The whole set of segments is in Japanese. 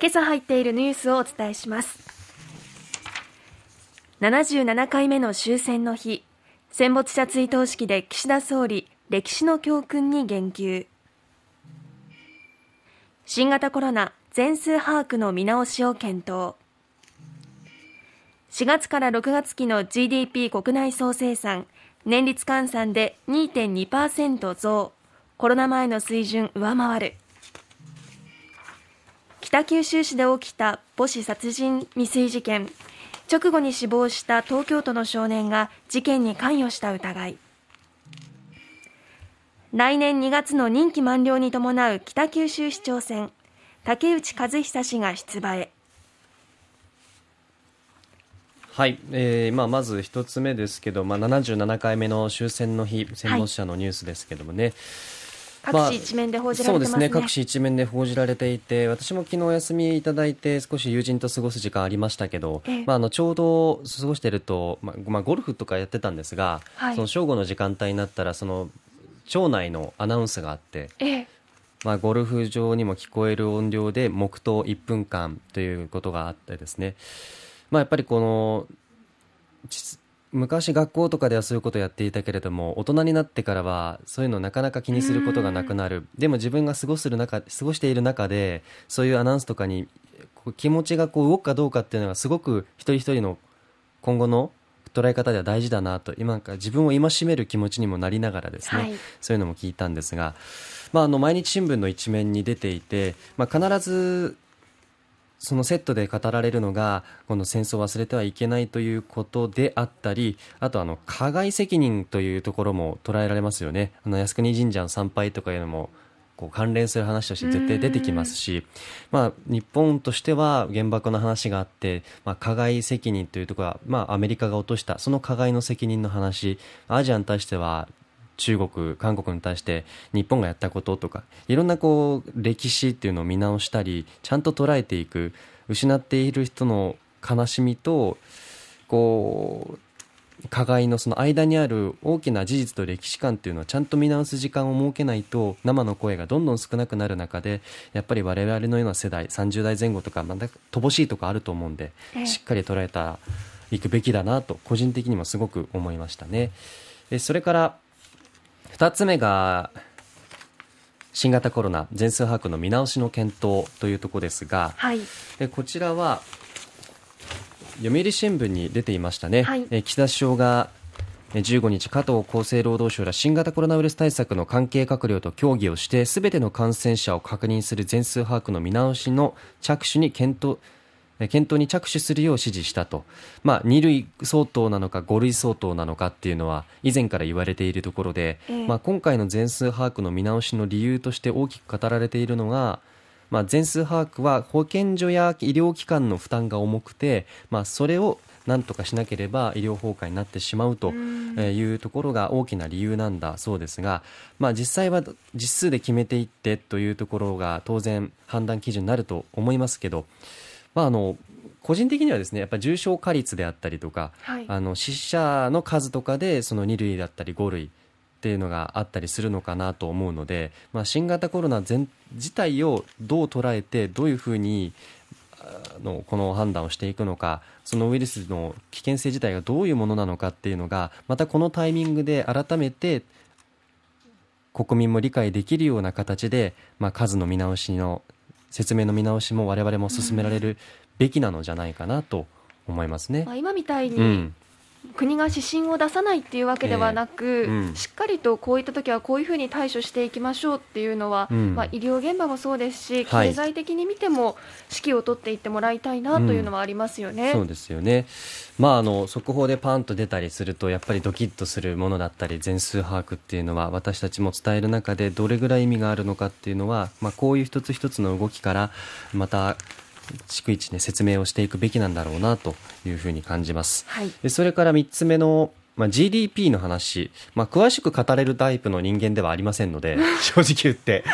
今朝入っているニュースをお伝えします。77回目の終戦の日戦没者追悼式で岸田総理歴史の教訓に言及。新型コロナ全数把握の見直しを検討。4月から6月期の GDP 国内総生産年率換算で2.2%増。コロナ前の水準上回る。北九州市で起きた母子殺人未遂事件。直後に死亡した東京都の少年が事件に関与した疑い。来年2月の任期満了に伴う北九州市長選。竹内和久氏が出馬へ。はい、えーまあ、まず一つ目ですけど、まあ、77回目の終戦の日戦没者のニュースですけどもね、はい各紙一面で報じられてますね、そうですね。各紙一面で報じられていて私も昨日お休みいただいて少し友人と過ごす時間ありましたけど、ええ、まあ、あのちょうど過ごしていると、まあまあ、ゴルフとかやってたんですが、はい、その正午の時間帯になったらその町内のアナウンスがあって、え、まあ、ゴルフ場にも聞こえる音量で黙祷1分間ということがあってですね、まあ、やっぱりこの昔学校とかではそういうことをやっていたけれども大人になってからはそういうのなかなか気にすることがなくなる。でも自分が過ごする中過ごしている中でそういうアナウンスとかに気持ちがこう動くかどうかっていうのがすごく一人一人の今後の捉え方では大事だなと今か自分を戒める気持ちにもなりながらですね、はい、そういうのも聞いたんですが、まあ、あの毎日新聞の一面に出ていて、まあ、必ずそのセットで語られるのがこの戦争を忘れてはいけないということであったりあとあの加害責任というところも捉えられますよね。あの靖国神社の参拝とかいうのもこう関連する話として絶対出てきますし、まあ、日本としては原爆の話があって、まあ、加害責任というところは、まあ、アメリカが落としたその加害の責任の話アジアに対しては中国、韓国に対して日本がやったこととかいろんなこう歴史っていうのを見直したりちゃんと捉えていく失っている人の悲しみとこう加害のその間にある大きな事実と歴史観っていうのはちゃんと見直す時間を設けないと生の声がどんどん少なくなる中でやっぱり我々のような世代30代前後とかまた乏しいとこあると思うんで、しっかり捉えたいくべきだなと個人的にもすごく思いましたね。それから2つ目が新型コロナ全数把握の見直しの検討というところですが、はい、こちらは読売新聞に出ていましたね、はい、岸田首相が15日、加藤厚生労働省ら新型コロナウイルス対策の関係閣僚と協議をしてすべての感染者を確認する全数把握の見直しの着手に検討検討に着手するよう指示したと、まあ、2類相当なのか5類相当なのかっていうのは以前から言われているところで、えー、まあ、今回の全数把握の見直しの理由として大きく語られているのが、まあ、全数把握は保健所や医療機関の負担が重くて、まあ、それを何とかしなければ医療崩壊になってしまうというところが大きな理由なんだそうですが、まあ、実際は実数で決めていってというところが当然判断基準になると思いますけど、まあ、あの個人的にはですねやっぱ重症化率であったりとか、はい、あの死者の数とかでその2類だったり5類っていうのがあったりするのかなと思うので、まあ、新型コロナ全自体をどう捉えてどういうふうにのこの判断をしていくのかそのウイルスの危険性自体がどういうものなのかっていうのがまたこのタイミングで改めて国民も理解できるような形で、まあ、数の見直しの説明の見直しも我々も進められるべきなのじゃないかなと思いますね。まあ、今みたいに、うん国が指針を出さないっていうわけではなく、えーうん、しっかりとこういった時はこういうふうに対処していきましょうっていうのは、うん、まあ、医療現場もそうですし、経済的に見ても指揮を取っていってもらいたいなというのはありますよね。うん、そうですよね、まあ、あの速報でパンと出たりするとやっぱりドキッとするものだったり全数把握っていうのは私たちも伝える中でどれぐらい意味があるのかっていうのは、まあ、こういう一つ一つの動きからまた逐一ね説明をしていくべきなんだろうなというふうに感じます。はい、でそれから3つ目のまあ、GDP の話、まあ、詳しく語れるタイプの人間ではありませんので、正直言って。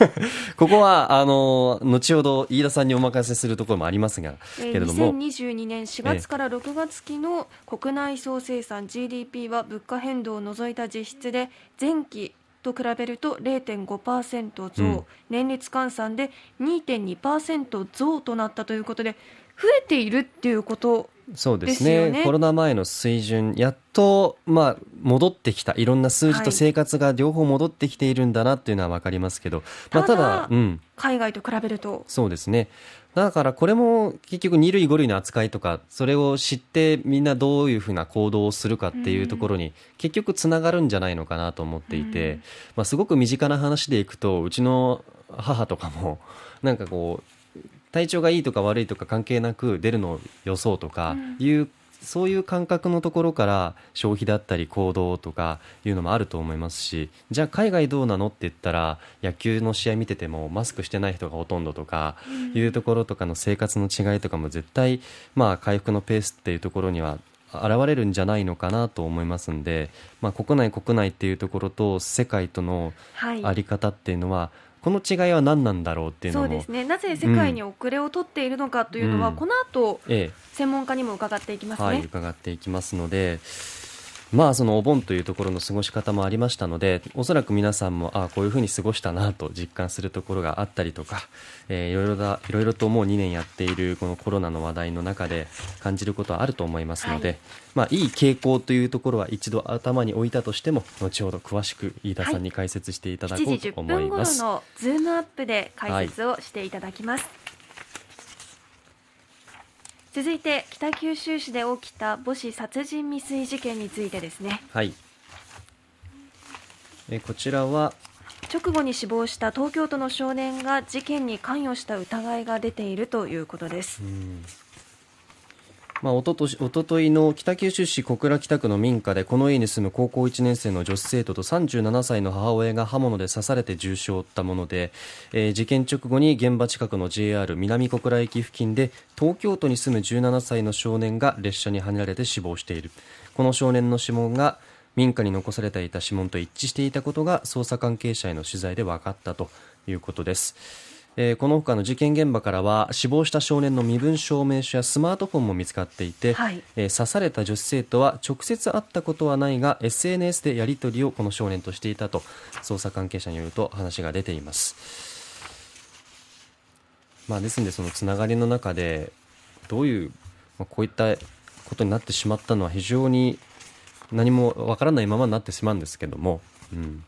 ここは、あの、後ほど飯田さんにお任せするところもありますが、えー、けれども。2022年4月から6月期の国内総生産 GDP は物価変動を除いた実質で前期と比べると0.5%増、うん、年率換算で2.2%増となったということで増えているっていうことそうですね、ね、コロナ前の水準やっと、まあ、戻ってきた。いろんな数字と生活が両方戻ってきているんだなっていうのは分かりますけど、まあ、ただ、うん、海外と比べると。そうですね。だからこれも結局2類5類の扱いとかそれを知ってみんなどういうふうな行動をするかっていうところに結局つながるんじゃないのかなと思っていて、まあ、すごく身近な話でいくとうちの母とかもなんかこう体調がいいとか悪いとか関係なく出るのを予想とかいう、うん、そういう感覚のところから消費だったり行動とかいうのもあると思いますしじゃあ海外どうなのって言ったら野球の試合見ててもマスクしてない人がほとんどとかいうところとかの生活の違いとかも絶対まあ回復のペースっていうところには現れるんじゃないのかなと思いますんで、まあ、国内国内っていうところと世界とのあり方っていうのは、はいこの違いは何なんだろうっていうのも。そうですね。なぜ世界に遅れを取っているのかというのは、うん、この後、ええ、専門家にも伺っていきますね、はい、伺っていきますのでまあそのお盆というところの過ごし方もありましたのでおそらく皆さんもああこういうふうに過ごしたなと実感するところがあったりとか、えー、いろいろだいろいろともう2年やっているこのコロナの話題の中で感じることはあると思いますので、はい。まあ、いい傾向というところは一度頭に置いたとしても後ほど詳しく飯田さんに解説していただこうと思います、はい、7時10分頃のズームアップで解説をしていただきます、はい続いて北九州市で起きた母子殺人未遂事件についてですね。はい。えこちらは？直後に死亡した東京都の少年が事件に関与した疑いが出ているということです。まあ、おととしおとといの北九州市小倉北区の民家でこの家に住む高校1年生の女子生徒と37歳の母親が刃物で刺されて重傷を負ったもので、えー、事件直後に現場近くの JR 南小倉駅付近で東京都に住む17歳の少年が列車にはねられて死亡しているこの少年の指紋が民家に残されていた指紋と一致していたことが捜査関係者への取材で分かったということです。えー、この他の事件現場からは死亡した少年の身分証明書やスマートフォンも見つかっていて、はい、えー、刺された女子生徒は直接会ったことはないが SNS でやり取りをこの少年としていたと捜査関係者によると話が出ています。まあ、ですのでそのつながりの中でどういう、まあ、こういったことになってしまったのは非常に何もわからないままになってしまうんですけども、うん、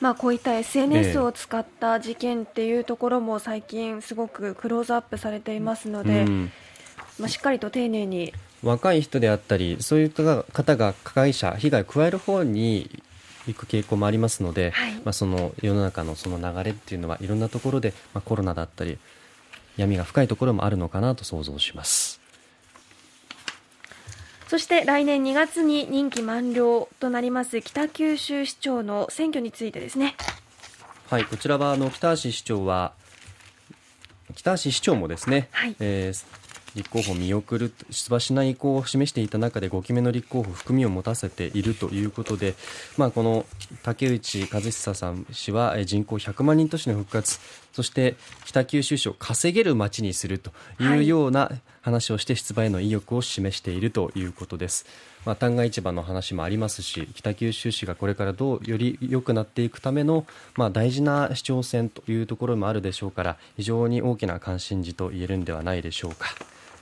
まあ、こういった SNS を使った事件っていうところも最近すごくクローズアップされていますので、うん、まあ、しっかりと丁寧に。若い人であったりそういった方が加害者被害を加える方に行く傾向もありますので、はい、まあ、その世の中のその流れっていうのはいろんなところで、まあ、コロナだったり闇が深いところもあるのかなと想像します。そして来年2月に任期満了となります北九州市長の選挙についてですね。はい、こちらはあの北橋市長は北橋市長もですね、はい、えー、立候補見送る出馬しない意向を示していた中で5期目の立候補含みを持たせているということで、まあ、この竹内和久さん氏は人口100万人都市の復活そして北九州市を稼げる街にするというような話をして出馬への意欲を示しているということです。まあ、旦過市場の話もありますし北九州市がこれからどうより良くなっていくための、まあ、大事な市長選というところもあるでしょうから非常に大きな関心事と言えるんではないでしょうか。